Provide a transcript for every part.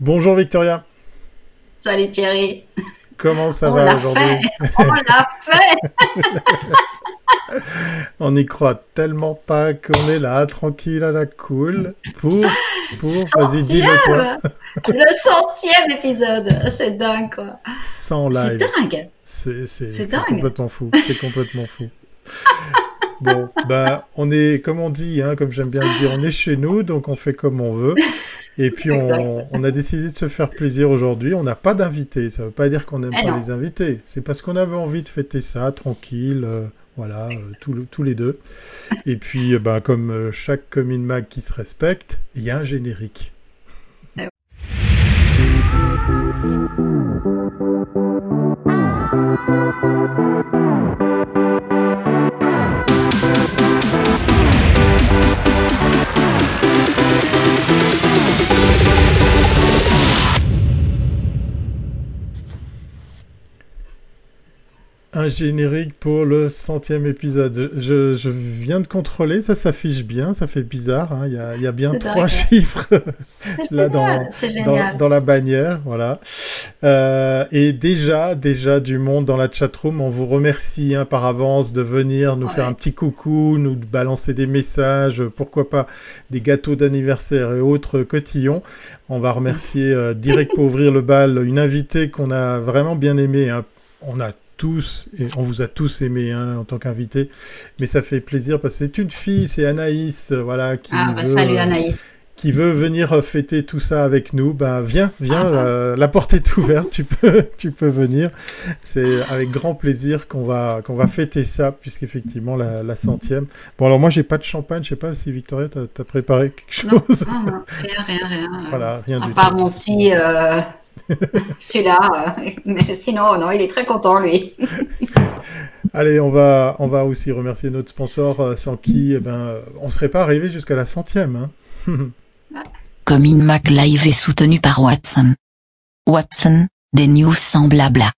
Bonjour Victoria. Salut Thierry. Comment ça va aujourd'hui On l'a fait On n'y croit tellement pas qu'on est là, tranquille à la cool, pour... pour Vas-y, dis-le toi. Le centième épisode, c'est dingue quoi. Sans live. C'est dingue. C'est complètement fou, c'est complètement fou. Bon, bah, on est, comme on dit, hein, comme j'aime bien le dire, on est chez nous, donc on fait comme on veut. Et puis, on, a décidé de se faire plaisir aujourd'hui. On n'a pas d'invités. Ça ne veut pas dire qu'on n'aime pas les invités. C'est parce qu'on avait envie de fêter ça tranquille. Euh, voilà, euh, tous les deux. Et puis, bah, comme chaque commune mag qui se respecte, il y a un générique. Un générique pour le centième épisode. Je, viens de contrôler, ça s'affiche bien, ça fait bizarre. Hein. Il, y a, bien trois chiffres là dans, dans, la bannière, voilà. Euh, et déjà, déjà du monde dans la chatroom. On vous remercie hein, par avance de venir nous faire un petit coucou, nous balancer des messages, pourquoi pas des gâteaux d'anniversaire et autres cotillons. On va remercier euh, direct pour ouvrir le bal une invitée qu'on a vraiment bien aimée. Hein. On a tous, et on vous a tous aimé hein, en tant qu'invité, mais ça fait plaisir parce que c'est une fille, c'est Anaïs, euh, voilà, qui ah, bah, salut Anaïs. Qui veut venir euh, fêter tout ça avec nous, bah viens, viens, ah, ah. Euh, la porte est ouverte, tu peux, tu peux venir. C'est avec grand plaisir qu'on va, qu'on va fêter ça, puisqu'effectivement la, la centième. Bon alors moi j'ai pas de champagne, je sais pas si Victoria t'as as préparé quelque chose? Non, non, rien, rien, rien. Voilà, rien à part mon petit celui-là. Euh, mais sinon, non, il est très content, lui. Allez, on va, on va aussi remercier notre sponsor, euh, sans qui eh ben, on ne serait pas arrivé jusqu'à la centième. Hein. Comme InMac Live est soutenu par Watson. Watson, des news sans blabla.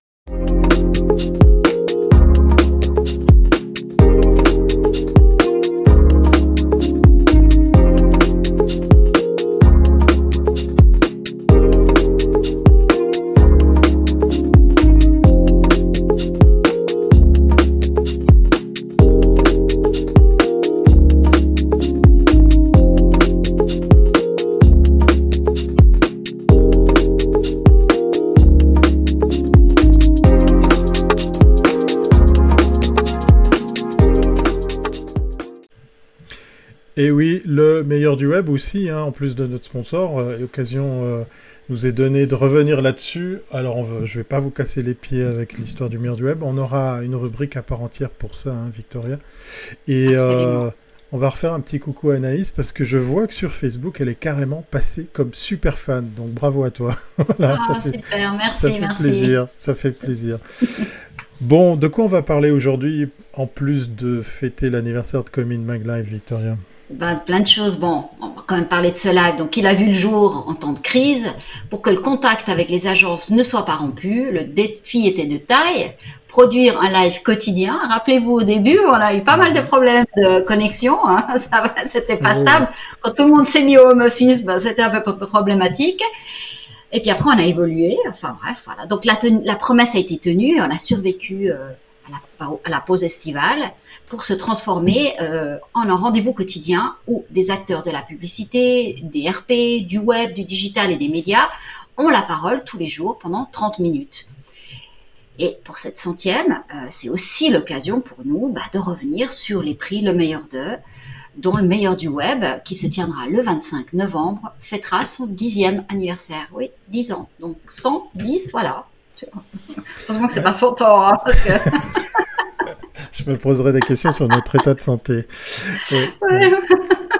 Du web aussi, hein, en plus de notre sponsor, euh, l'occasion euh, nous est donnée de revenir là-dessus. Alors, je ne vais pas vous casser les pieds avec l'histoire du meilleur du web. On aura une rubrique à part entière pour ça, hein, Victoria. Et euh, on va refaire un petit coucou à Anaïs parce que je vois que sur Facebook, elle est carrément passée comme super fan. Donc, bravo à toi. voilà, ah, super, merci, ça fait Plaisir, ça fait plaisir. bon, de quoi on va parler aujourd'hui, en plus de fêter l'anniversaire de Comin Mag Live, Victoria? Ben, plein de choses. Bon, on va quand même parler de ce live. Donc, il a vu le jour en temps de crise pour que le contact avec les agences ne soit pas rompu. Le défi était de taille. Produire un live quotidien. Rappelez-vous, au début, on a eu pas mal de problèmes de connexion. Hein. Ça, c'était pas stable. Quand tout le monde s'est mis au home office, ben, c'était un peu problématique. Et puis après, on a évolué. Enfin bref, voilà. Donc la, la promesse a été tenue. On a survécu euh, à la, pause estivale pour se transformer euh, en un rendez-vous quotidien où des acteurs de la publicité, des RP, du web, du digital et des médias ont la parole tous les jours pendant 30 minutes. Et pour cette centième, euh, c'est aussi l'occasion pour nous bah, de revenir sur les prix Le meilleur d'eux, dont le meilleur du web, qui se tiendra le 25 novembre, fêtera son dixième anniversaire. Oui, 10 ans. Donc 110, voilà. Heureusement que c'est pas son temps, hein, parce que... Je me poserai des questions sur notre état de santé.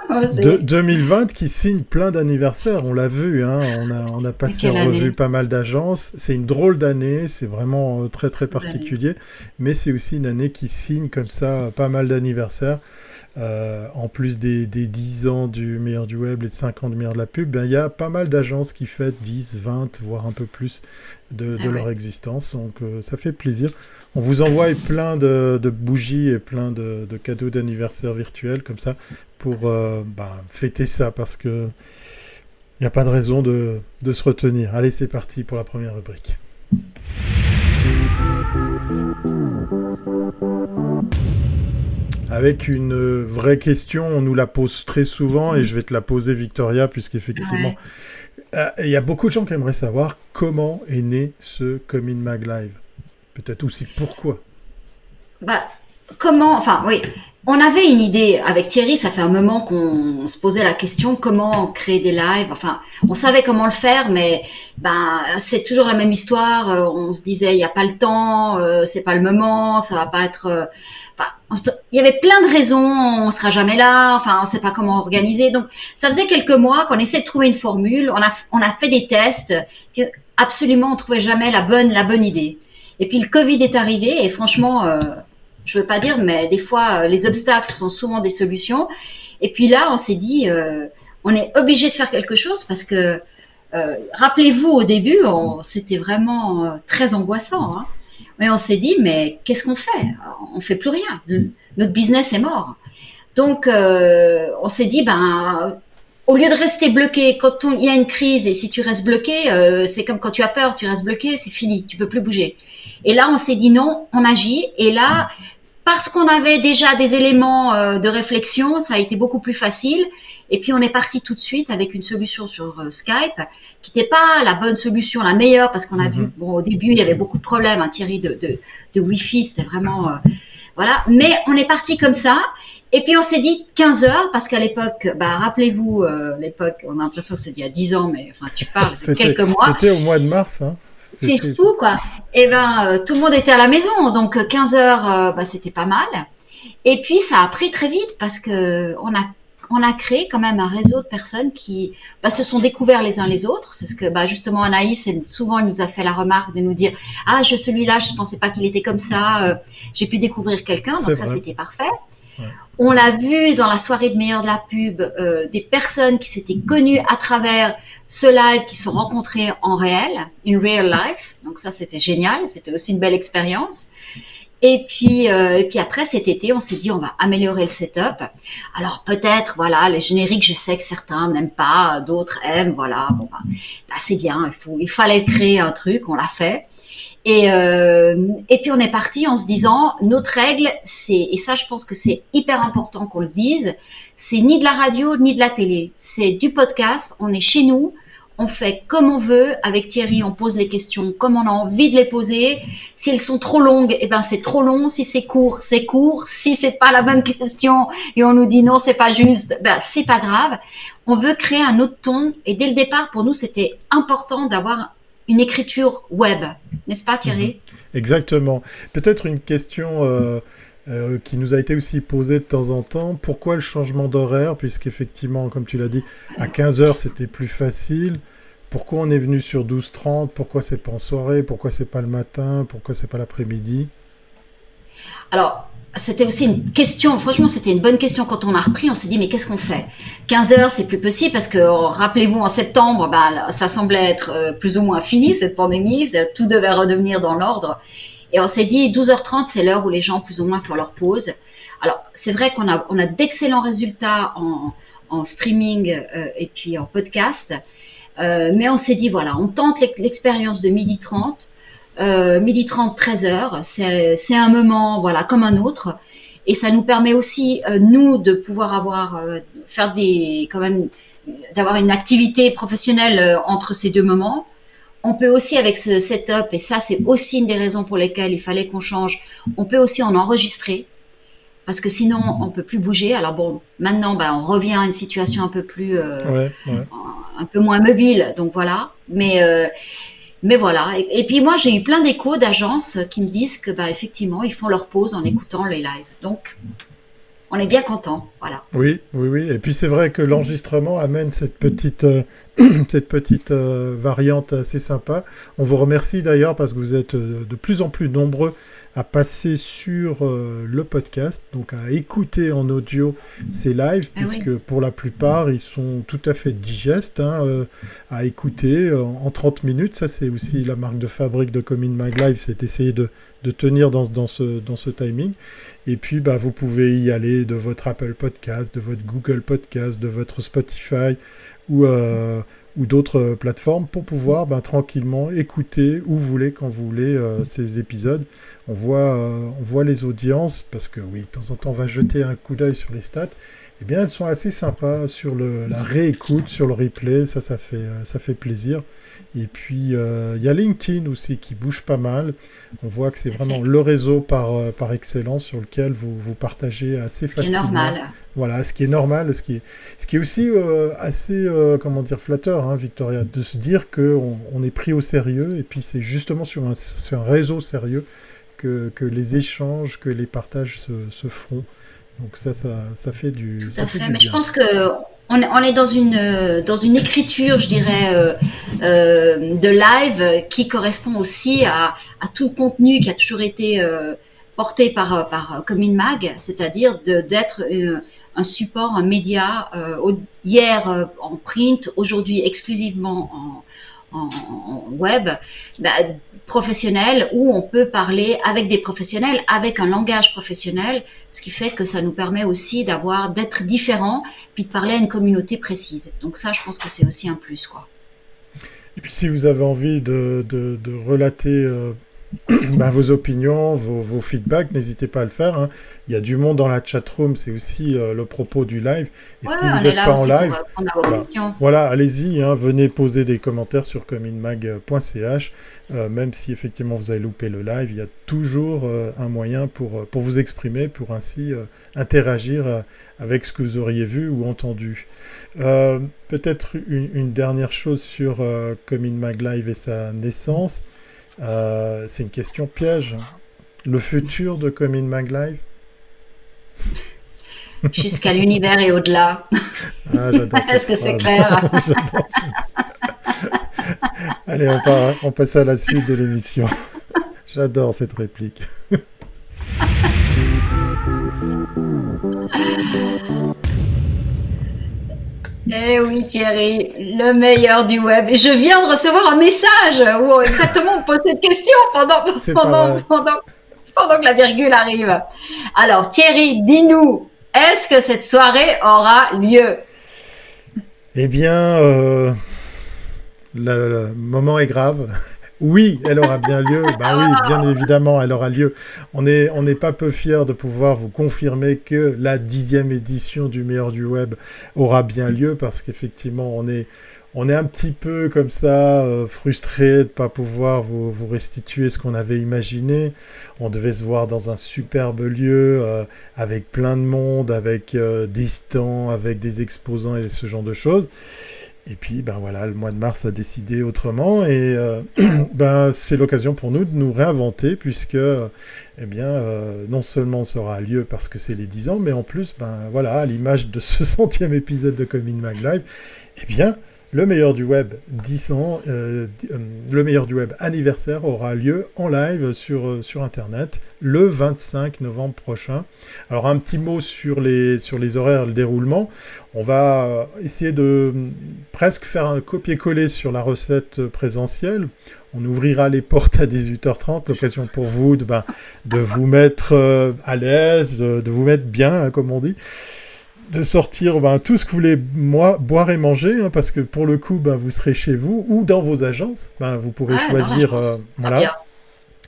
de, 2020 qui signe plein d'anniversaires, on l'a vu, hein, on, a, on a passé en revue pas mal d'agences. C'est une drôle d'année, c'est vraiment euh, très très particulier, mais c'est aussi une année qui signe comme ça pas mal d'anniversaires. Euh, en plus des, des, 10 ans du meilleur du web, les 5 ans du meilleur de la pub, ben, il y a pas mal d'agences qui fêtent 10, 20, voire un peu plus de, ah leur existence. Donc euh, ça fait plaisir. On vous envoie plein de, bougies et plein de, cadeaux d'anniversaire virtuels comme ça pour euh, ben, fêter ça parce que Il n'y a pas de raison de, de se retenir. Allez, c'est parti pour la première rubrique. Avec une vraie question, on nous la pose très souvent et je vais te la poser, Victoria, puisqu'effectivement, euh, il y a beaucoup de gens qui aimeraient savoir comment est né ce Comin Mag Live. Peut-être aussi pourquoi. Bah, comment, enfin oui, on avait une idée avec Thierry, ça fait un moment qu'on se posait la question comment créer des lives. Enfin, on savait comment le faire, mais ben c'est toujours la même histoire. Euh, on se disait il n'y a pas le temps, euh, c'est pas le moment, ça va pas être. Euh, enfin, il y avait plein de raisons. On sera jamais là. Enfin, on sait pas comment organiser. Donc, ça faisait quelques mois qu'on essayait de trouver une formule. On a on a fait des tests. Puis absolument, on trouvait jamais la bonne la bonne idée. Et puis le Covid est arrivé et franchement je veux pas dire, mais des fois, euh, les obstacles sont souvent des solutions. Et puis là, on s'est dit, euh, on est obligé de faire quelque chose parce que, euh, rappelez-vous, au début, c'était vraiment très angoissant. Hein. Mais on s'est dit, mais qu'est-ce qu'on fait? On fait plus rien. Notre business est mort. Donc, on s'est dit, ben, au lieu de rester bloqué, quand il y a une crise et si tu restes bloqué, c'est comme quand tu as peur, tu restes bloqué, c'est fini, tu peux plus bouger. Et là, on s'est dit non, on agit. Et là, parce qu'on avait déjà des éléments euh, de réflexion, ça a été beaucoup plus facile. Et puis on est parti tout de suite avec une solution sur euh, Skype qui n'était pas la bonne solution, la meilleure, parce qu'on a vu, mhm. bon, au début il y avait beaucoup de problèmes, hein, Thierry, de, de, de Wi-Fi, c'était vraiment, euh, voilà. Mais on est parti comme ça. Et puis on s'est dit 15 heures parce qu'à l'époque, bah rappelez-vous, l'époque, on a l'impression que c'est il y a 10 ans, mais enfin tu parles, c'est quelques mois. C'était au mois de mars. Hein. C'est fou, quoi. Et eh ben, euh, tout le monde était à la maison, donc 15 euh, heures, euh, bah, c'était pas mal. Et puis, ça a pris très vite parce que on a on a créé quand même un réseau de personnes qui bah, se sont découverts les uns les autres. C'est ce que bah, justement Anaïs, souvent, elle nous a fait la remarque de nous dire ah je celui-là, je pensais pas qu'il était comme ça. J'ai pu découvrir quelqu'un, donc ça c'était parfait. On l'a vu dans la soirée de meilleur de la pub, euh, des personnes qui s'étaient connues à travers ce live, qui se sont rencontrées en réel, in real life. Donc ça, c'était génial. C'était aussi une belle expérience. Et puis, euh, et puis après cet été, on s'est dit on va améliorer le setup. Alors peut-être, voilà, les génériques, je sais que certains n'aiment pas, d'autres aiment, voilà. Bon, bah, bah, c'est bien. Il faut, il fallait créer un truc, on l'a fait. Et, euh, et puis on est parti en se disant, notre règle, c'est, et ça je pense que c'est hyper important qu'on le dise, c'est ni de la radio ni de la télé, c'est du podcast, on est chez nous, on fait comme on veut, avec Thierry on pose les questions comme on a envie de les poser, si elles sont trop longues, eh ben c'est trop long, si c'est court, c'est court, si c'est pas la bonne question et on nous dit non c'est pas juste, ben c'est pas grave, on veut créer un autre ton. Et dès le départ pour nous c'était important d'avoir une écriture web, n'est-ce pas Thierry? Exactement. Peut-être une question euh, euh, qui nous a été aussi posée de temps en temps. Pourquoi le changement d'horaire? Puisqu'effectivement, comme tu l'as dit, à 15h c'était plus facile. Pourquoi on est venu sur 12h30 Pourquoi c'est pas en soirée? Pourquoi c'est pas le matin? Pourquoi c'est pas l'après-midi? Alors, c'était aussi une question, franchement, c'était une bonne question quand on a repris. On s'est dit, mais qu'est-ce qu'on fait? 15 heures, c'est plus possible parce que, rappelez-vous, en septembre, bah, ça semblait être euh, plus ou moins fini, cette pandémie. Tout devait redevenir dans l'ordre. Et on s'est dit, 12h30, c'est l'heure où les gens, plus ou moins, font leur pause. Alors, c'est vrai qu'on a, on a d'excellents résultats en, en streaming euh, et puis en podcast. Euh, mais on s'est dit, voilà, on tente l'expérience de midi 30 euh, midi 30, 13 heures. C'est un moment, voilà, comme un autre. Et ça nous permet aussi, euh, nous, de pouvoir avoir, euh, faire des, quand même, d'avoir une activité professionnelle euh, entre ces deux moments. On peut aussi, avec ce setup, et ça, c'est aussi une des raisons pour lesquelles il fallait qu'on change, on peut aussi en enregistrer. Parce que sinon, on peut plus bouger. Alors bon, maintenant, bah, on revient à une situation un peu plus, ouais, ouais. un peu moins mobile. Donc voilà. Mais mais voilà. Et, puis moi, j'ai eu plein d'échos d'agences qui me disent que, bah, effectivement, ils font leur pause en écoutant les lives. Donc, on est bien content, voilà. Oui, oui, oui. Et puis c'est vrai que l'enregistrement amène cette petite, euh, cette petite euh, variante assez sympa. On vous remercie d'ailleurs parce que vous êtes euh, de plus en plus nombreux à passer sur le podcast, donc à écouter en audio ces lives, ah puisque pour la plupart, ils sont tout à fait digestes hein, à écouter en, 30 minutes. Ça, c'est aussi la marque de fabrique de Comin Mag Live, c'est essayer de, de tenir dans, dans, ce, dans ce timing. Et puis, bah, vous pouvez y aller de votre Apple Podcast, de votre Google Podcast, de votre Spotify ou, euh, ou d'autres plateformes pour pouvoir ben, tranquillement écouter où vous voulez, quand vous voulez, ces épisodes. On voit, on voit les audiences, parce que oui, de temps en temps, on va jeter un coup d'œil sur les stats eh bien, elles sont assez sympas sur le, la réécoute, sur le replay, ça, ça fait, euh, ça fait plaisir. Et puis, euh, il y a LinkedIn aussi qui bouge pas mal. On voit que c'est vraiment le réseau par, euh, par excellence sur lequel vous, vous partagez assez facilement. Ce qui est normal. Voilà, ce qui est normal, ce qui est, ce qui est aussi assez, comment dire, flatteur, hein, Victoria, de se dire qu'on on est pris au sérieux, et puis c'est justement sur un, sur un réseau sérieux que, que les échanges, que les partages se, se font. Donc ça, ça, ça fait du. Tout à fait. Mais je pense que on, on, est dans une dans une écriture, je dirais, euh, euh, de live qui correspond aussi à, à, tout le contenu qui a toujours été euh, porté par par Commune Mag, c'est-à-dire d'être euh, un support, un média hier en print, aujourd'hui exclusivement en en, web bah, professionnel où on peut parler avec des professionnels, avec un langage professionnel, ce qui fait que ça nous permet aussi d'avoir d'être différents, puis de parler à une communauté précise. Donc ça, je pense que c'est aussi un plus, quoi. Et puis si vous avez envie de, de, de relater euh, bah, vos opinions, vos, vos feedbacks, n'hésitez pas à le faire. Hein. Il y a du monde dans la chat room, c'est aussi euh, le propos du live. Et si vous n'êtes pas en live, voilà, allez-y, hein, venez poser des commentaires sur communmag.ch. Euh, même si effectivement vous avez loupé le live, il y a toujours euh, un moyen pour, pour vous exprimer, pour ainsi interagir avec ce que vous auriez vu ou entendu. Peut-être une, une, dernière chose sur Mag Live et sa naissance. Euh, c'est une question piège. Le futur de Comin Mag Live Jusqu'à l'univers et au-delà. Ah, Est-ce que c'est clair Allez, on, on passe à la suite de l'émission. J'adore cette réplique. Eh oui Thierry, le meilleur du web. Et je viens de recevoir un message où exactement on pose cette question pendant, pendant, pendant, pendant que la virgule arrive. Alors Thierry, dis-nous, est-ce que cette soirée aura lieu? Eh bien, euh, le moment est grave. Oui, elle aura bien lieu. Bah oui, bien évidemment, elle aura lieu. On n'est on pas peu fiers de pouvoir vous confirmer que la dixième édition du meilleur du web aura bien lieu parce qu'effectivement, on est, on est un petit peu comme ça euh, frustré de ne pas pouvoir vous, vous restituer ce qu'on avait imaginé. On devait se voir dans un superbe lieu euh, avec plein de monde, avec euh, des stands, avec des exposants et ce genre de choses. Et puis, ben voilà, le mois de mars a décidé autrement et euh, ben, c'est l'occasion pour nous de nous réinventer puisque, eh bien, euh, non seulement ça aura lieu parce que c'est les 10 ans, mais en plus, ben voilà, à l'image de ce centième épisode de Coming Mag Live, eh bien, le meilleur du web 10 ans, euh, euh, le meilleur du web anniversaire aura lieu en live sur, euh, sur Internet le 25 novembre prochain. Alors un petit mot sur les, sur les horaires et le déroulement. On va essayer de presque faire un copier-coller sur la recette présentielle. On ouvrira les portes à 18h30, l'occasion pour vous de, ben, de vous mettre à l'aise, de, de, vous mettre bien, hein, comme on dit de sortir ben, tout ce que vous voulez moi, boire et manger, hein, parce que pour le coup, ben, vous serez chez vous ou dans vos agences. Ben, vous pourrez ah, choisir. Euh, voilà.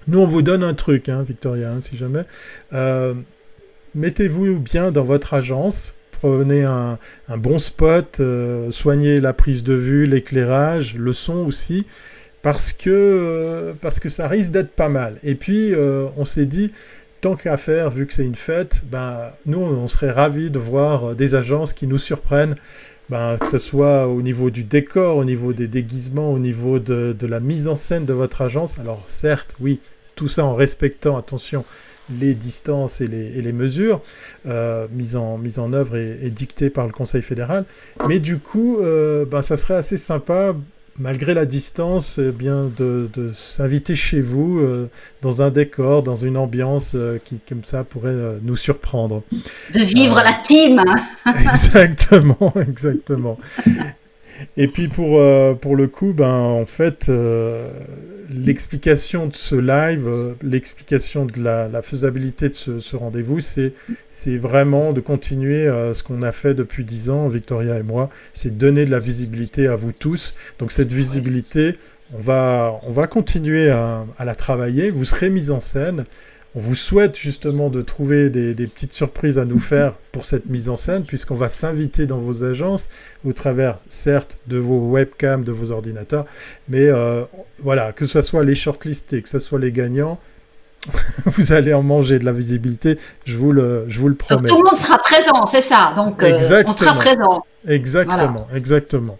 Nous, on vous donne un truc, hein, Victoria, hein, si jamais. Euh, mettez-vous bien dans votre agence. Prenez un, un bon spot, euh, soignez la prise de vue, l'éclairage, le son aussi, parce que, parce que ça risque d'être pas mal. Et puis, on s'est dit, tant qu'à faire, vu que c'est une fête, ben, nous, on serait ravis de voir euh, des agences qui nous surprennent, ben, que ce soit au niveau du décor, au niveau des déguisements, au niveau de, la mise en scène de votre agence. Alors certes, oui, tout ça en respectant, attention, les distances et les, mesures euh, mises, en, mise en œuvre et, dictées par le Conseil fédéral. Mais du coup, euh, ben, ça serait assez sympa malgré la distance, eh bien de, s'inviter chez vous euh, dans un décor, dans une ambiance euh, qui, comme ça, pourrait euh, nous surprendre. De vivre la team Exactement, exactement. Et puis pour, euh, pour le coup, ben, en fait, euh, l'explication de ce live, euh, l'explication de la, faisabilité de ce, rendez-vous, c'est, vraiment de continuer ce qu'on a fait depuis dix ans, Victoria et moi, c'est donner de la visibilité à vous tous. Donc cette visibilité, on va, on va continuer à la travailler, vous serez mis en scène. On vous souhaite justement de trouver des, petites surprises à nous faire pour cette mise en scène, puisqu'on va s'inviter dans vos agences, au travers, certes, de vos webcams, de vos ordinateurs, mais euh, voilà, que ce soit les shortlistés, que ce soit les gagnants, vous allez en manger de la visibilité, je vous le, je vous le promets. tout le monde sera présent, c'est ça, donc euh, on sera présent. Exactement, exactement.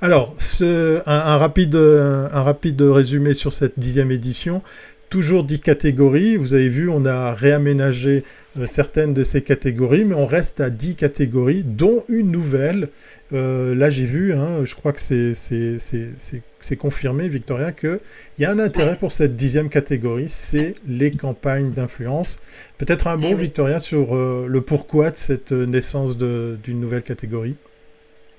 Alors, ce, un, rapide, un rapide résumé sur cette dixième édition toujours 10 catégories. Vous avez vu, on a réaménagé euh, certaines de ces catégories, mais on reste à 10 catégories, dont une nouvelle. Euh, là, j'ai vu, hein, je crois que c'est confirmé, Victoria, qu'il y a un intérêt pour cette dixième catégorie, c'est les campagnes d'influence. Peut-être un mot, eh Victoria, sur euh, le pourquoi de cette naissance d'une nouvelle catégorie?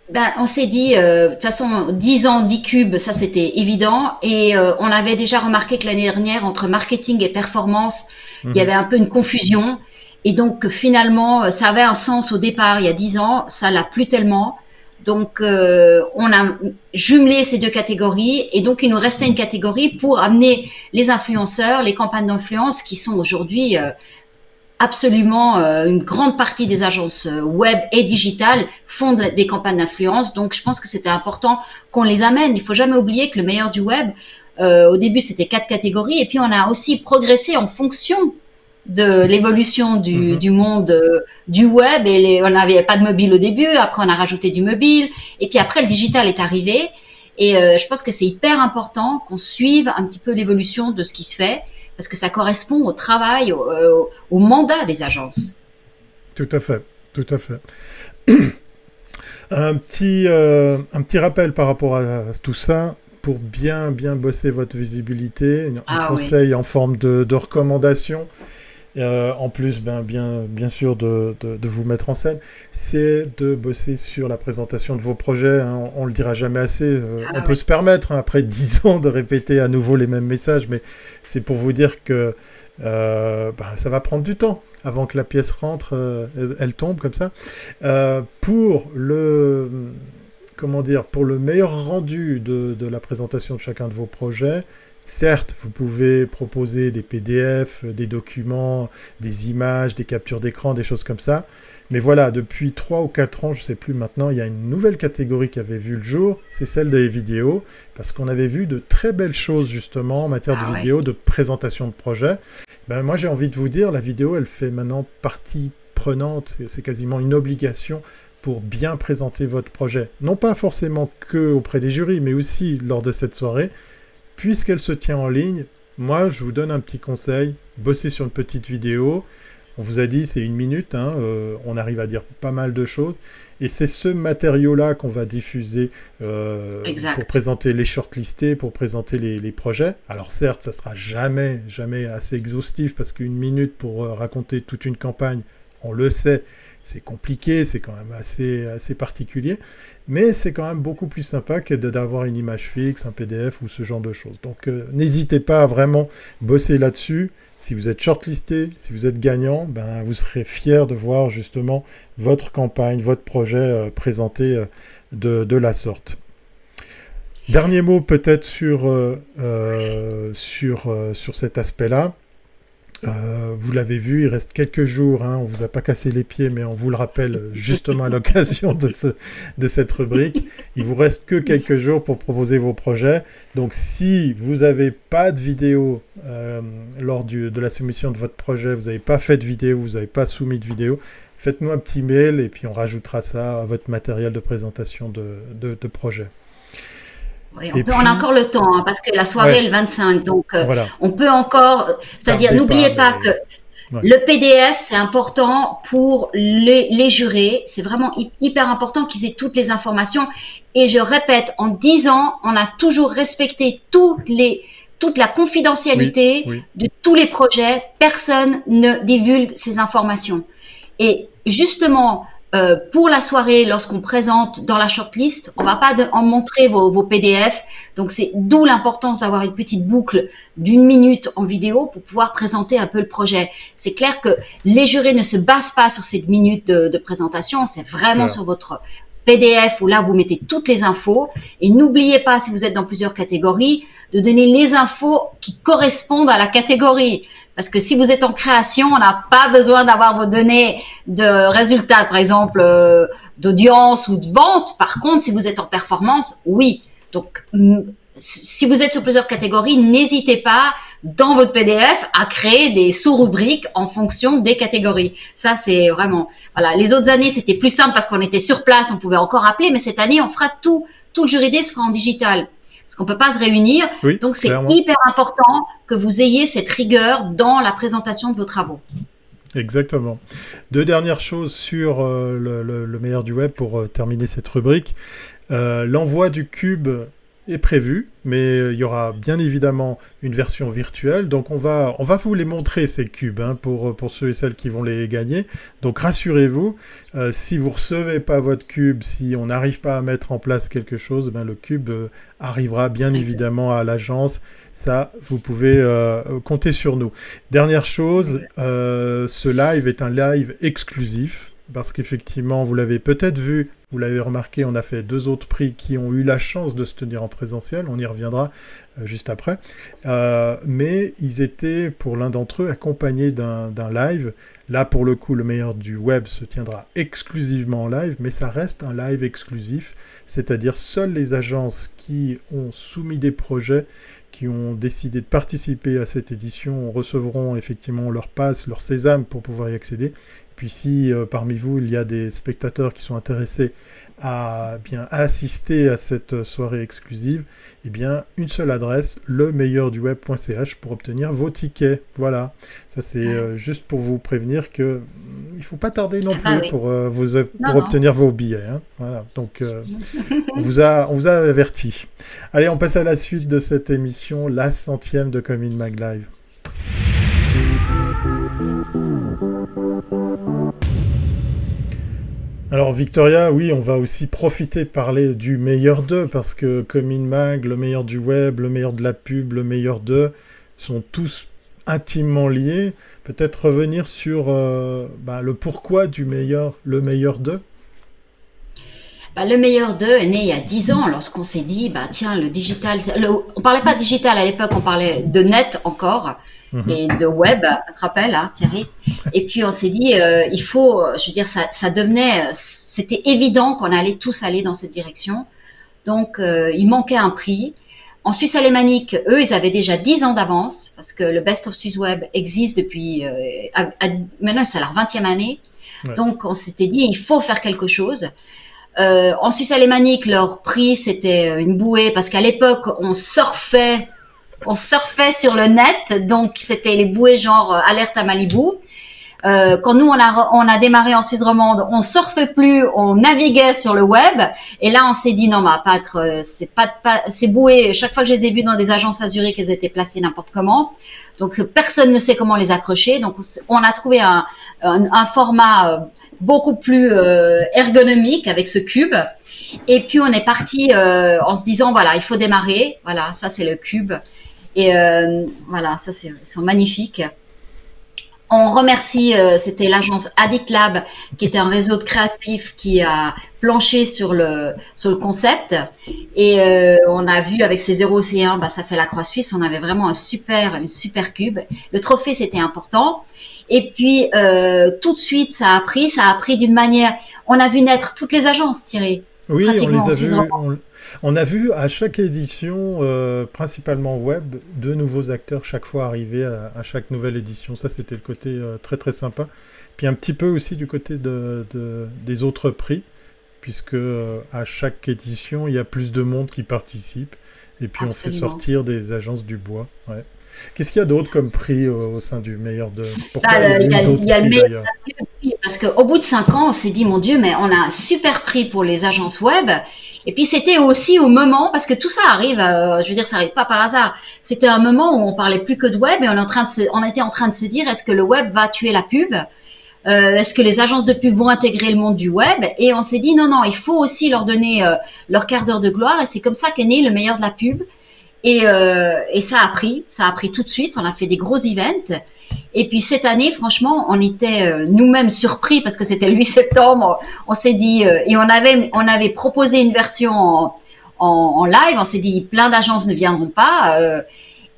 Ben, on s'est dit, euh, de toute façon, 10 ans, 10 cubes, ça c'était évident. Et euh, on avait déjà remarqué que l'année dernière, entre marketing et performance, il y mhm. avait un peu une confusion. Et donc finalement, ça avait un sens au départ, il y a 10 ans, ça l'a plus tellement. Donc euh, on a jumelé ces deux catégories et donc il nous restait une catégorie pour amener les influenceurs, les campagnes d'influence qui sont aujourd'hui absolument euh, une grande partie des agences euh, web et digitales font des campagnes d'influence. Donc, je pense que c'était important qu'on les amène. Il faut jamais oublier que le meilleur du web, euh, au début, c'était quatre catégories, et puis on a aussi progressé en fonction de l'évolution du, mhm. du, monde du web. Et les, on n'avait pas de mobile au début. Après, on a rajouté du mobile, et puis après, le digital est arrivé. Et je pense que c'est hyper important qu'on suive un petit peu l'évolution de ce qui se fait parce que ça correspond au travail, au, mandat des agences. Tout à fait, tout à fait. un, petit, euh, un petit rappel par rapport à tout ça, pour bien, bien bosser votre visibilité, un ah conseil en forme de, de recommandation. Euh, en plus, ben, bien, bien sûr, de, de, vous mettre en scène, c'est de bosser sur la présentation de vos projets. Hein. On, ne le dira jamais assez. Euh, ah on peut se permettre, hein, après dix ans, de répéter à nouveau les mêmes messages, mais c'est pour vous dire que euh, ben, ça va prendre du temps avant que la pièce rentre, elle, tombe comme ça. pour le comment dire, pour le meilleur rendu de, de la présentation de chacun de vos projets, Certes, vous pouvez proposer des PDF, des documents, des images, des captures d'écran, des choses comme ça. Mais voilà, depuis 3 ou 4 ans, je ne sais plus maintenant, il y a une nouvelle catégorie qui avait vu le jour, c'est celle des vidéos, parce qu'on avait vu de très belles choses justement en matière de ah vidéos, de présentation de projets. Ben, moi j'ai envie de vous dire, la vidéo, elle fait maintenant partie prenante, c'est quasiment une obligation pour bien présenter votre projet. Non pas forcément que auprès des jurys, mais aussi lors de cette soirée puisqu'elle se tient en ligne, moi je vous donne un petit conseil, bossez sur une petite vidéo. On vous a dit c'est une minute, hein, euh, on arrive à dire pas mal de choses. Et c'est ce matériau-là qu'on va diffuser euh, pour présenter les shortlistés, pour présenter les, projets. Alors certes, ça sera jamais, jamais assez exhaustif parce qu'une minute pour euh, raconter toute une campagne, on le sait, c'est compliqué, c'est quand même assez, particulier, mais c'est quand même beaucoup plus sympa que d'avoir une image fixe, un PDF ou ce genre de choses. Donc euh, n'hésitez pas à vraiment bosser là-dessus. Si vous êtes shortlisté, si vous êtes gagnant, ben, vous serez fier de voir justement votre campagne, votre projet euh, présenté euh, de, la sorte. Dernier mot peut-être sur cet aspect-là. Euh, vous l'avez vu, il reste quelques jours, hein, on vous a pas cassé les pieds, mais on vous le rappelle justement à l'occasion de, ce, de cette rubrique. Il vous reste que quelques jours pour proposer vos projets. Donc si vous n'avez pas de vidéo euh, lors de la soumission de votre projet, vous n'avez pas fait de vidéo, vous n'avez pas soumis de vidéo, faites-nous un petit mail et puis on rajoutera ça à votre matériel de présentation de, de, de projet on, a encore le temps, hein, parce que la soirée est le 25, donc euh, on peut encore, c'est-à-dire n'oubliez pas, que le PDF, c'est important pour les, les jurés, c'est vraiment hyper important qu'ils aient toutes les informations. Et je répète, en 10 ans, on a toujours respecté toutes les, toute la confidentialité de tous les projets, personne ne divulgue ces informations. Et justement, euh, pour la soirée, lorsqu'on présente dans la shortlist, on va pas en montrer vos, vos PDF. Donc c'est d'où l'importance d'avoir une petite boucle d'une minute en vidéo pour pouvoir présenter un peu le projet. C'est clair que les jurés ne se basent pas sur cette minute de, de présentation, c'est vraiment sur votre PDF où là vous mettez toutes les infos. Et n'oubliez pas, si vous êtes dans plusieurs catégories, de donner les infos qui correspondent à la catégorie. Parce que si vous êtes en création, on n'a pas besoin d'avoir vos données de résultats, par exemple, euh, d'audience ou de vente. Par contre, si vous êtes en performance, oui. Donc, si vous êtes sur plusieurs catégories, n'hésitez pas dans votre PDF à créer des sous-rubriques en fonction des catégories. Ça, c'est vraiment, voilà. Les autres années, c'était plus simple parce qu'on était sur place, on pouvait encore appeler, mais cette année, on fera tout. Tout le jury sera en digital parce qu'on peut pas se réunir. Donc c'est hyper important que vous ayez cette rigueur dans la présentation de vos travaux. Exactement. Deux dernières choses sur euh, le, meilleur du web pour euh, terminer cette rubrique. Euh, l'envoi du cube est prévu, mais euh, il y aura bien évidemment une version virtuelle. Donc on va, on va vous les montrer ces cubes hein, pour, euh, pour ceux et celles qui vont les gagner. Donc rassurez-vous, euh, si vous recevez pas votre cube, si on n'arrive pas à mettre en place quelque chose, ben, le cube arrivera bien évidemment à l'agence. Ça, vous pouvez compter sur nous. Dernière chose, ce live est un live exclusif parce qu'effectivement, vous l'avez peut-être vu, vous l'avez remarqué, on a fait deux autres prix qui ont eu la chance de se tenir en présentiel, on y reviendra euh, juste après, euh, mais ils étaient pour l'un d'entre eux accompagnés d'un live. Là, pour le coup, le meilleur du web se tiendra exclusivement en live, mais ça reste un live exclusif, c'est-à-dire seules les agences qui ont soumis des projets qui ont décidé de participer à cette édition recevront effectivement leur passe, leur sésame pour pouvoir y accéder. Puis si euh, parmi vous il y a des spectateurs qui sont intéressés à bien assister à cette soirée exclusive, eh bien une seule adresse, le meilleur du web.ch pour obtenir vos tickets. Voilà, ça c'est euh, juste pour vous prévenir que mm, il faut pas tarder non ah plus pour, euh, vous, pour obtenir vos billets. Hein. Voilà, donc on, vous a, on vous a averti. Allez, on passe à la suite de cette émission, la centième de Commune Mag Live. Alors Victoria, oui, on va aussi profiter parler du meilleur d'eux, parce que Comin Mag, le meilleur du web, le meilleur de la pub, le meilleur d'eux, sont tous intimement liés. Peut-être revenir sur euh, bah, le pourquoi du meilleur, le meilleur d'eux. Bah, le meilleur d'eux est né il y a 10 ans lorsqu'on s'est dit, bah, tiens, le digital, on parlait pas de digital à l'époque, on parlait de net encore. Mhm. et de web, tu te rappelles, hein, Thierry Et puis on s'est dit, euh, il faut, je veux dire, ça, ça devenait, c'était évident qu'on allait tous aller dans cette direction. Donc euh, il manquait un prix. En Suisse alémanique, eux, ils avaient déjà 10 ans d'avance parce que le Best of Suisse Web existe depuis, euh, maintenant c'est leur 20e année. Donc on s'était dit, il faut faire quelque chose. Euh, en Suisse alémanique, leur prix c'était une bouée parce qu'à l'époque on surfait on surfait sur le net, donc c'était les bouées genre euh, alerte à Malibu. Euh, quand nous on a on a démarré en Suisse romande, on surfait plus, on naviguait sur le web. Et là on s'est dit non, mais pas euh, c'est pas, pas ces bouées. Chaque fois que je les ai vues dans des agences à Zurich, elles étaient placées n'importe comment. Donc personne ne sait comment les accrocher. Donc on a trouvé un, un, format beaucoup plus ergonomique avec ce cube. Et puis on est parti en se disant voilà il faut démarrer. Voilà ça c'est le cube. Et euh, voilà, ça c'est sont magnifiques. On remercie, euh, c'était l'agence Addict Lab, qui était un réseau de créatifs qui a planché sur le sur le concept. Et euh, on a vu avec ces 0 C1, bah, ça fait la croix suisse. On avait vraiment un super, une super cube. Le trophée, c'était important. Et puis tout de suite, ça a pris, ça a pris d'une manière. On a vu naître toutes les agences, Thierry. Oui, pratiquement on les a vues. On a vu à chaque édition, euh, principalement web, deux nouveaux acteurs chaque fois arriver à, chaque nouvelle édition. Ça, c'était le côté euh, très très sympa. Puis un petit peu aussi du côté de, des autres prix, puisque euh, à chaque édition, il y a plus de monde qui participe. Et puis on fait sortir des agences du bois. Qu'est-ce qu'il y a d'autre comme prix au sein du meilleur de bah, Il y a, le meilleur prix parce qu'au bout de cinq ans, on s'est dit mon Dieu, mais on a un super prix pour les agences web et puis c'était aussi au moment, parce que tout ça arrive, euh, je veux dire, ça arrive pas par hasard. C'était un moment où on parlait plus que de web et on, est en train de se, on était en train de se dire, est-ce que le web va tuer la pub? Euh, Est-ce que les agences de pub vont intégrer le monde du web? Et on s'est dit non, non, il faut aussi leur donner euh, leur quart d'heure de gloire. Et c'est comme ça qu'est né le meilleur de la pub. Et, euh, et ça a pris, ça a pris tout de suite. On a fait des gros events. Et puis cette année, franchement, on était euh, nous-mêmes surpris parce que c'était le 8 septembre. On, s'est dit et on avait on avait proposé une version en, en, en live. On s'est dit plein d'agences ne viendront pas.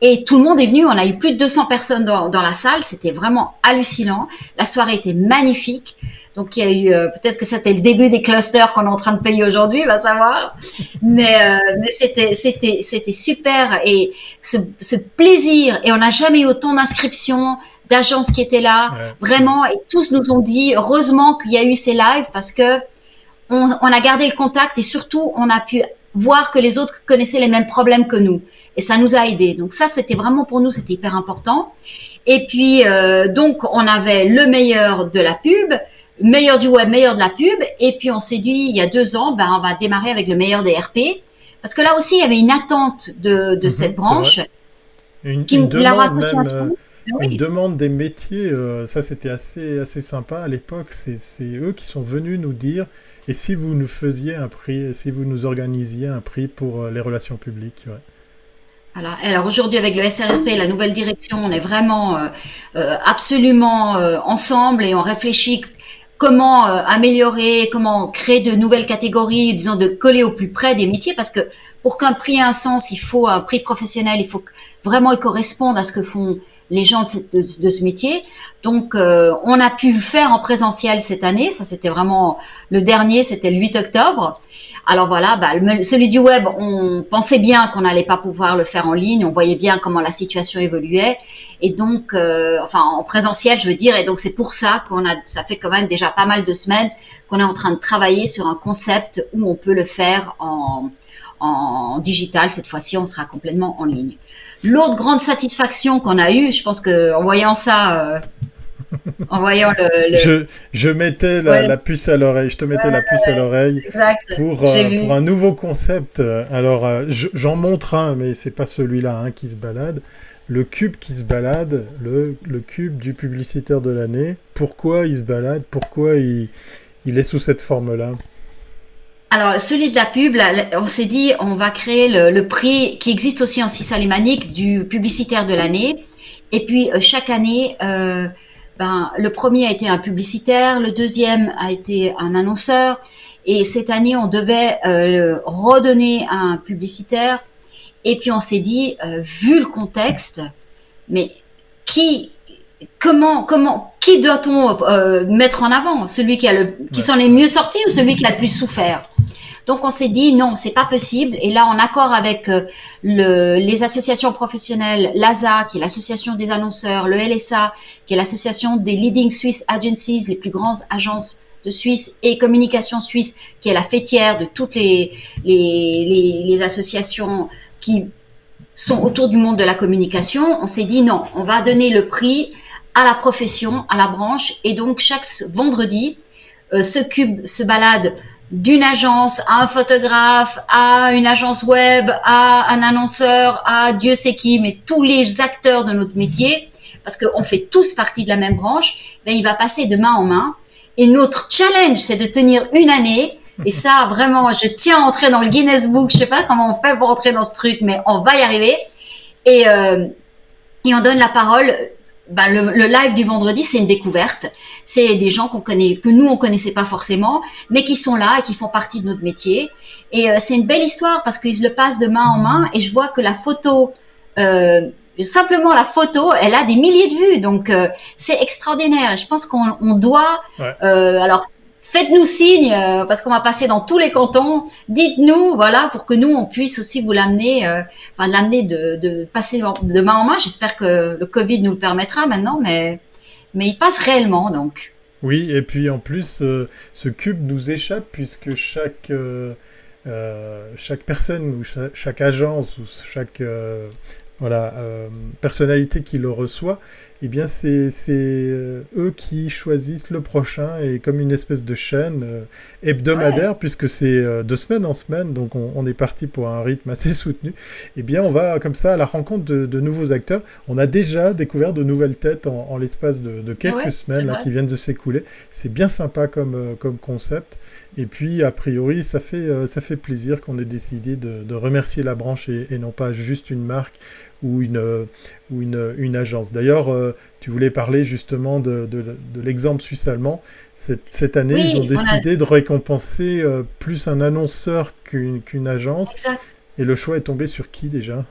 Et tout le monde est venu, on a eu plus de 200 personnes dans, dans la salle, c'était vraiment hallucinant. La soirée était magnifique. Donc il y a eu, euh, peut-être que c'était le début des clusters qu'on est en train de payer aujourd'hui, va savoir. Mais, euh, mais c'était, c'était, c'était super et ce, ce plaisir. Et on n'a jamais eu autant d'inscriptions, d'agences qui étaient là, vraiment. Et tous nous ont dit, heureusement qu'il y a eu ces lives parce que on, on a gardé le contact et surtout on a pu voir que les autres connaissaient les mêmes problèmes que nous et ça nous a aidés. Donc ça, c'était vraiment pour nous, c'était hyper important. Et puis euh, donc on avait le meilleur de la pub, meilleur du web, meilleur de la pub. Et puis on s'est dit il y a deux ans, ben on va démarrer avec le meilleur des RP, parce que là aussi il y avait une attente de, de mhm, cette branche. Une, qui, une, demande même, une demande des métiers, euh, ça c'était assez assez sympa à l'époque. C'est eux qui sont venus nous dire et si vous nous faisiez un prix, si vous nous organisiez un prix pour euh, les relations publiques. Ouais. Alors aujourd'hui avec le SRP, la nouvelle direction, on est vraiment euh, euh, absolument ensemble et on réfléchit comment améliorer, comment créer de nouvelles catégories, disons de coller au plus près des métiers, parce que pour qu'un prix ait un sens, il faut un prix professionnel, il faut vraiment il corresponde à ce que font les gens de, de, ce métier. Donc, on a pu faire en présentiel cette année. Ça, c'était vraiment le dernier, c'était le 8 octobre. Alors voilà, bah, celui du web, on pensait bien qu'on n'allait pas pouvoir le faire en ligne, on voyait bien comment la situation évoluait, et donc, euh, enfin en présentiel, je veux dire, et donc c'est pour ça qu'on a, ça fait quand même déjà pas mal de semaines qu'on est en train de travailler sur un concept où on peut le faire en, en digital. Cette fois-ci, on sera complètement en ligne. L'autre grande satisfaction qu'on a eue, je pense que en voyant ça. Euh, en voyant le. Je, je, mettais la, puce à l'oreille, je te mettais la puce à l'oreille pour, euh, pour un nouveau concept. Alors, euh, j'en montre un, mais c'est pas celui-là hein, qui se balade. Le cube qui se balade, le, le cube du publicitaire de l'année. Pourquoi il se balade? Pourquoi il, il est sous cette forme-là? Alors, celui de la pub, on s'est dit, on va créer le, le, prix qui existe aussi en alémanique du publicitaire de l'année. Et puis, euh, chaque année, euh, ben, le premier a été un publicitaire, le deuxième a été un annonceur, et cette année, on devait euh, redonner un publicitaire. Et puis on s'est dit, euh, vu le contexte, mais qui, comment, comment, qui doit-on euh, mettre en avant? Celui qui a le, qui s'en est mieux sorti ou celui qui a le plus souffert? Donc on s'est dit non, c'est pas possible. Et là, en accord avec euh, le, les associations professionnelles, l'ASA, qui est l'association des annonceurs, le LSA, qui est l'association des leading Swiss agencies, les plus grandes agences de Suisse, et Communication Suisse, qui est la fêtière de toutes les, associations qui sont autour du monde de la communication, on s'est dit non, on va donner le prix à la profession, à la branche, et donc chaque vendredi, euh, ce cube se balade d'une agence à un photographe, à une agence web, à un annonceur, à Dieu sait qui, mais tous les acteurs de notre métier, parce qu'on fait tous partie de la même branche, ben, il va passer de main en main. Et notre challenge, c'est de tenir une année. Et ça, vraiment, je tiens à entrer dans le Guinness Book. Je sais pas comment on fait pour entrer dans ce truc, mais on va y arriver. Et, euh, et on donne la parole bah, le, le, live du vendredi, c'est une découverte. C'est des gens qu'on connaît, que nous on connaissait pas forcément, mais qui sont là et qui font partie de notre métier. Et euh, c'est une belle histoire parce qu'ils le passent de main en main. Et je vois que la photo, euh, simplement la photo, elle a des milliers de vues. Donc euh, c'est extraordinaire. Je pense qu'on on doit. Euh, alors faites-nous signe euh, parce qu'on va passer dans tous les cantons. Dites-nous, voilà, pour que nous on puisse aussi vous l'amener, euh, enfin l'amener de, de, passer de main en main. J'espère que le Covid nous le permettra maintenant, mais mais il passe réellement donc. Oui, et puis en plus, euh, ce cube nous échappe puisque chaque chaque personne ou chaque, chaque agence ou chaque voilà, personnalité qui le reçoit eh bien c'est euh, eux qui choisissent le prochain et comme une espèce de chaîne euh, hebdomadaire, puisque c'est euh, de semaine en semaine, donc on, est parti pour un rythme assez soutenu, eh bien on va comme ça à la rencontre de, nouveaux acteurs. On a déjà découvert de nouvelles têtes en, l'espace de, quelques semaines là, qui viennent de s'écouler. C'est bien sympa comme, comme concept. Et puis, a priori, ça fait, ça fait plaisir qu'on ait décidé de, remercier la branche et, et, non pas juste une marque ou une, ou une, une agence. D'ailleurs, euh, tu voulais parler justement de, de, l'exemple suisse-allemand. Cette, cette, année, ils ont décidé de récompenser euh, plus un annonceur qu'une agence. Exact. Et le choix est tombé sur qui déjà?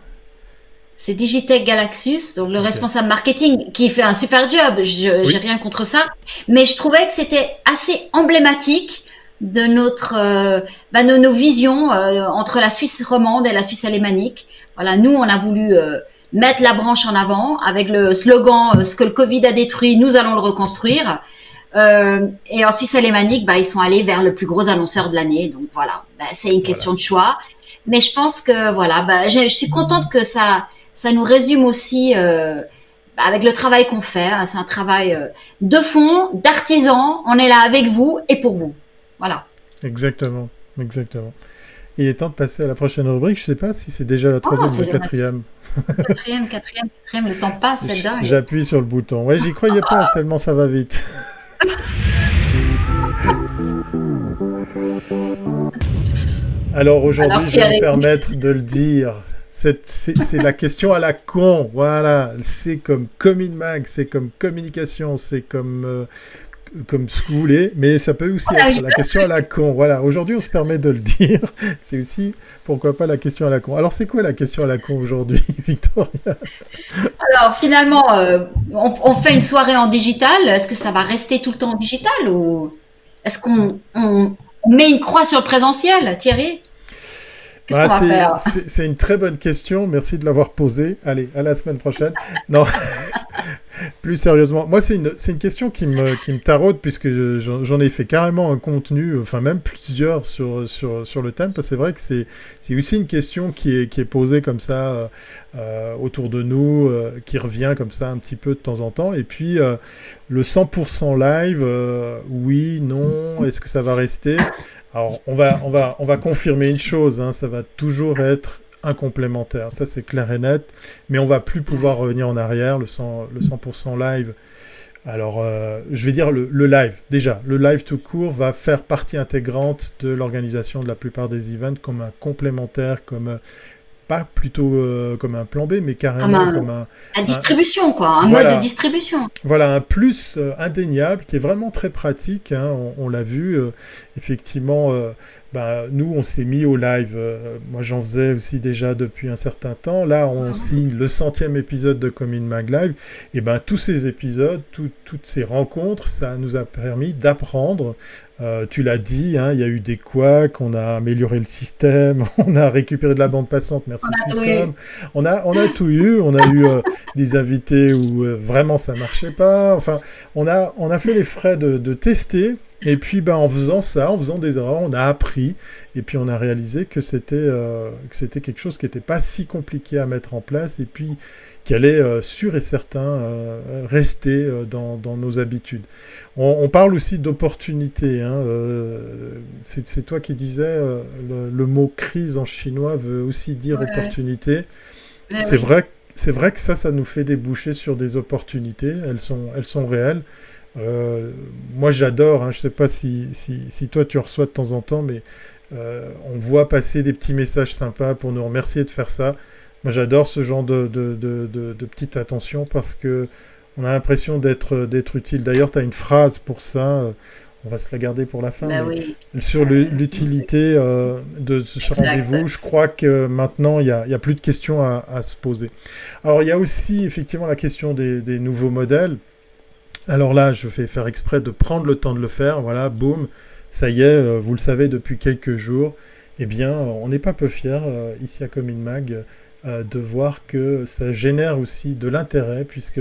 C'est Digitech Galaxus, donc le responsable marketing, qui fait un super job. Je n'ai rien contre ça, mais je trouvais que c'était assez emblématique de notre, euh, bah, nos, visions entre la Suisse romande et la Suisse alémanique. Voilà, nous, on a voulu euh, mettre la branche en avant avec le slogan euh, "Ce que le Covid a détruit, nous allons le reconstruire". Euh, et en Suisse alémanique, bah, ils sont allés vers le plus gros annonceur de l'année. Donc voilà, bah, c'est une question de choix. Mais je pense que voilà, bah, je, suis contente que ça, ça nous résume aussi bah, avec le travail qu'on fait. Hein. c'est un travail de fond, d'artisan. On est là avec vous et pour vous. Voilà. Exactement, exactement. Il est temps de passer à la prochaine rubrique. Je ne sais pas si c'est déjà la troisième ou la quatrième. Quatrième, quatrième, quatrième, le temps passe, c'est dingue. J'appuie sur le bouton. Ouais, j'y croyais pas, tellement ça va vite. Alors aujourd'hui, je vais me permettre de le dire. C'est la question à la con, voilà. C'est comme Comin Mag, c'est comme communication, c'est comme euh, comme ce que vous voulez, mais ça peut aussi être la question à la con. Voilà, aujourd'hui on se permet de le dire. C'est aussi, pourquoi pas, la question à la con. Alors c'est quoi la question à la con aujourd'hui, Victoria? Alors finalement, euh, on, fait une soirée en digital. Est-ce que ça va rester tout le temps en digital ou est-ce qu'on met une croix sur le présentiel, Thierry? Bah, c'est une très bonne question. Merci de l'avoir posée. Allez, à la semaine prochaine. non, plus sérieusement, moi, c'est une, une, question qui me, qui me taraude puisque j'en ai fait carrément un contenu, enfin même plusieurs sur, sur, sur le thème. Parce que c'est vrai que c'est aussi une question qui est, qui est posée comme ça euh, euh, autour de nous, euh, qui revient comme ça un petit peu de temps en temps. Et puis, le 100% live, oui, non, est-ce que ça va rester? Alors, on va, on va, on va confirmer une chose, hein, ça va toujours être complémentaire, ça c'est clair et net, mais on va plus pouvoir revenir en arrière, le 100%, le 100 live. Alors, euh, je vais dire le, live, déjà, le live tout court va faire partie intégrante de l'organisation de la plupart des events comme un complémentaire, comme pas plutôt euh, comme un plan B, mais carrément comme un... La distribution, quoi, un mode de distribution. Voilà, un plus euh, indéniable qui est vraiment très pratique, hein, on, l'a vu, euh, effectivement, bah, nous, on s'est mis au live, moi j'en faisais aussi déjà depuis un certain temps, là on signe le centième épisode de Commune Mag Live, et ben tous ces épisodes, toutes ces rencontres, ça nous a permis d'apprendre euh, tu l'as dit, hein, il y a eu des couacs, on a amélioré le système, on a récupéré de la bande passante, merci Swisscom. On a, on a tout eu, on a eu euh, des invités où euh, vraiment ça marchait pas. Enfin, on a, on a fait les frais de, de tester. Et puis, ben, en faisant ça, en faisant des erreurs, on a appris. Et puis, on a réalisé que c'était c'était quelque chose qui n'était pas si compliqué à mettre en place. Et puis, qui allait euh, sûr et certain euh, rester euh, dans, nos habitudes. On, parle aussi d'opportunité. Hein, c'est toi qui disais le, mot crise en chinois veut aussi dire opportunité. C'est vrai, c'est vrai que ça, ça nous fait déboucher sur des opportunités. Elles sont, elles sont réelles. moi, j'adore. Hein, je ne sais pas si, si, si, toi tu reçois de temps en temps, mais on voit passer des petits messages sympas pour nous remercier de faire ça. Moi, j'adore ce genre de, de, de, de, petite attention parce que on a l'impression d'être utile. D'ailleurs, tu as une phrase pour ça. Euh, on va se la garder pour la fin. Bah sur l'utilité euh, de ce rendez-vous, je crois que maintenant, il n'y a, a, plus de questions à, à, se poser. Alors, il y a aussi effectivement la question des, des, nouveaux modèles. Alors là, je vais faire exprès de prendre le temps de le faire. Voilà, boum, ça y est, euh, vous le savez depuis quelques jours. Eh bien, on n'est pas peu fiers ici à Commune Mag de voir que ça génère aussi de l'intérêt puisque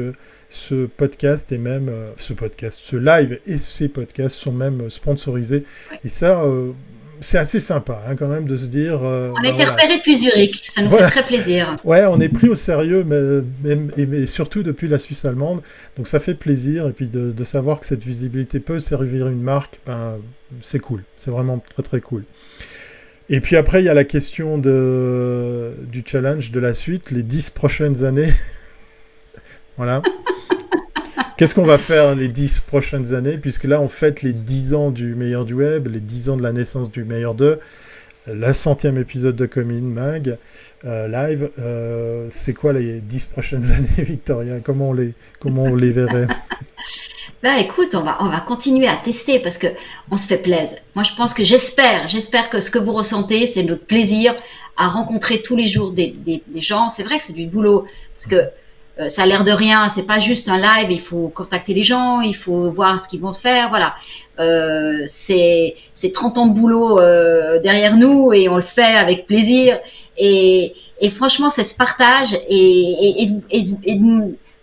ce podcast et même euh, ce podcast, ce live et ces podcasts sont même sponsorisés. Et ça, euh, c'est assez sympa hein, quand même de se dire. on a bah, été repéré depuis Zurich, ça nous fait très plaisir. Ouais, on est pris au sérieux, mais, mais, surtout depuis la Suisse allemande. Donc ça fait plaisir et puis de, de savoir que cette visibilité peut servir une marque, ben, c'est cool. C'est vraiment très très cool. Et puis après, il y a la question de, du challenge de la suite, les dix prochaines années. voilà. Qu'est-ce qu'on va faire les dix prochaines années Puisque là, on fête les dix ans du meilleur du web, les dix ans de la naissance du meilleur 2, la centième épisode de Commune Mag euh, live. Euh, c'est quoi les dix prochaines années, Victoria? Comment on, les, comment on les verrait? bah écoute, on va, on va continuer à tester parce que on se fait plaisir. Moi, je pense que j'espère, j'espère que ce que vous ressentez, c'est notre plaisir à rencontrer tous les jours des, des, des gens. C'est vrai que c'est du boulot parce que euh, ça a l'air de rien, c'est pas juste un live, il faut contacter les gens, il faut voir ce qu'ils vont faire, voilà. Euh, c'est c'est 30 ans de boulot euh, derrière nous et on le fait avec plaisir et, et franchement c'est ce partage et, et, et, et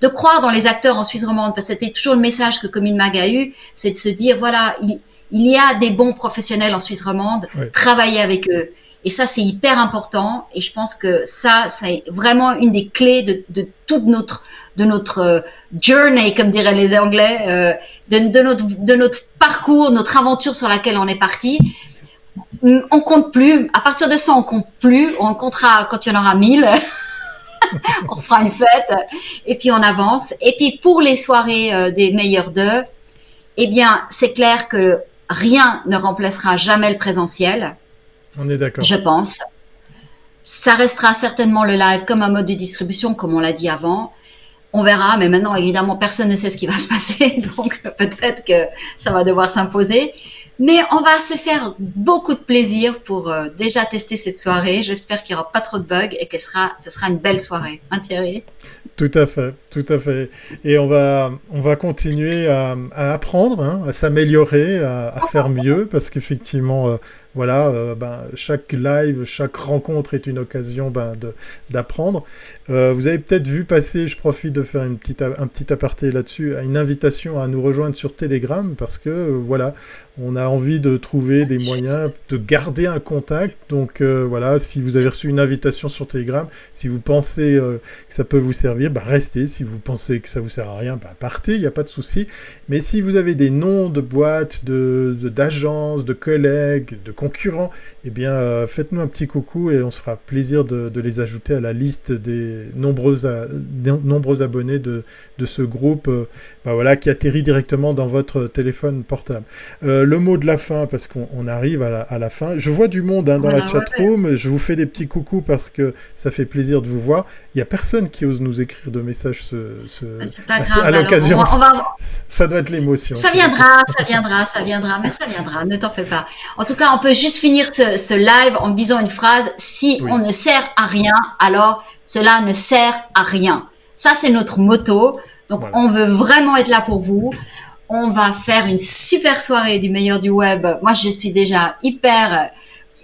de croire dans les acteurs en Suisse romande, parce que c'était toujours le message que Commune Mag a eu, c'est de se dire, voilà, il, il, y a des bons professionnels en Suisse romande, travailler avec eux. Et ça, c'est hyper important. Et je pense que ça, c'est vraiment une des clés de, de toute notre, de notre euh, journey, comme diraient les Anglais, euh, de, de, notre, de notre parcours, notre aventure sur laquelle on est parti. On compte plus. À partir de ça, on compte plus. On comptera quand il y en aura mille. on fera une fête et puis on avance. Et puis pour les soirées euh, des meilleurs d'eux, eh bien, c'est clair que rien ne remplacera jamais le présentiel. On est d'accord. Je pense. Ça restera certainement le live comme un mode de distribution, comme on l'a dit avant. On verra, mais maintenant, évidemment, personne ne sait ce qui va se passer, donc peut-être que ça va devoir s'imposer. Mais on va se faire beaucoup de plaisir pour euh, déjà tester cette soirée. J'espère qu'il n'y aura pas trop de bugs et que sera, ce sera une belle soirée. Hein, Thierry? Tout à fait, tout à fait. Et on va, on va continuer à, apprendre, hein, à s'améliorer, à, faire mieux, parce qu'effectivement, euh, voilà, euh, ben, chaque live, chaque rencontre est une occasion ben, d'apprendre. Euh, vous avez peut-être vu passer, je profite de faire une petite, un petit aparté là-dessus, une invitation à nous rejoindre sur Telegram parce que euh, voilà, on a envie de trouver des moyens de garder un contact. Donc voilà, si vous avez reçu une invitation sur Telegram, si vous pensez que ça peut vous servir, ben, restez. Si vous pensez que ça vous sert à rien, ben, partez, il n'y a pas de souci. Mais si vous avez des noms de boîtes, de d'agences, de, collègues, de concurrents, eh bien, euh, faites-nous un petit coucou et on se fera plaisir de, les ajouter à la liste des nombreux, nombreux abonnés de, de ce groupe euh, bah voilà, qui atterrit directement dans votre téléphone portable. Euh, le mot de la fin, parce qu'on arrive à la, à la, fin. Je vois du monde hein, dans la chatroom. Je vous fais des petits coucous parce que ça fait plaisir de vous voir. Il n'y a personne qui ose nous écrire de messages ce, ce, à, l'occasion. Ça doit être l'émotion. Ça viendra, ça viendra, ça viendra, mais ça viendra, ne t'en fais pas. En tout cas, on peut juste finir ce, live en disant une phrase. Si on ne sert à rien, alors cela ne sert à rien. Ça, c'est notre motto. Donc, on veut vraiment être là pour vous. On va faire une super soirée du meilleur du web. Moi, je suis déjà hyper,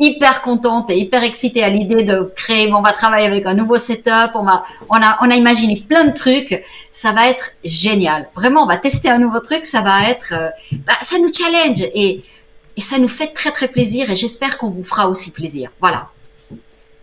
hyper contente et hyper excitée à l'idée de créer. on va travailler avec un nouveau setup. On a, on a, on a imaginé plein de trucs. Ça va être génial. Vraiment, on va tester un nouveau truc. Ça va être, euh, bah, ça nous challenge et et ça nous fait très très plaisir et j'espère qu'on vous fera aussi plaisir. Voilà.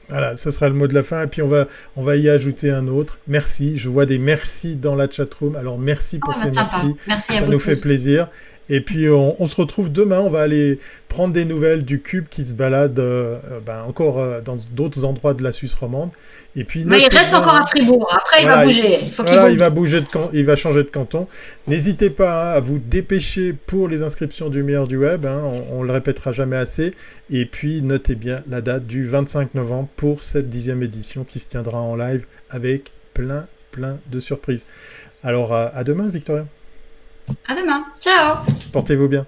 Voilà, ce sera le mot de la fin. Et puis on va, on va y ajouter un autre. Merci. Je vois des merci dans la chatroom. Alors merci pour ah, bah, ces merci. ça nous fait plaisir. Et puis on, se retrouve demain, on va aller prendre des nouvelles du cube qui se balade euh, ben, encore euh, dans d'autres endroits de la Suisse romande. Et puis Mais il reste encore à Fribourg, après il va bouger. Il, faut il, va bouger de il va changer de canton. N'hésitez pas hein, à vous dépêcher pour les inscriptions du meilleur du web, hein, on, ne le répétera jamais assez. Et puis notez bien la date du 25 novembre pour cette dixième édition qui se tiendra en live avec plein plein de surprises. Alors à demain Victoria. À demain. Ciao. Portez-vous bien.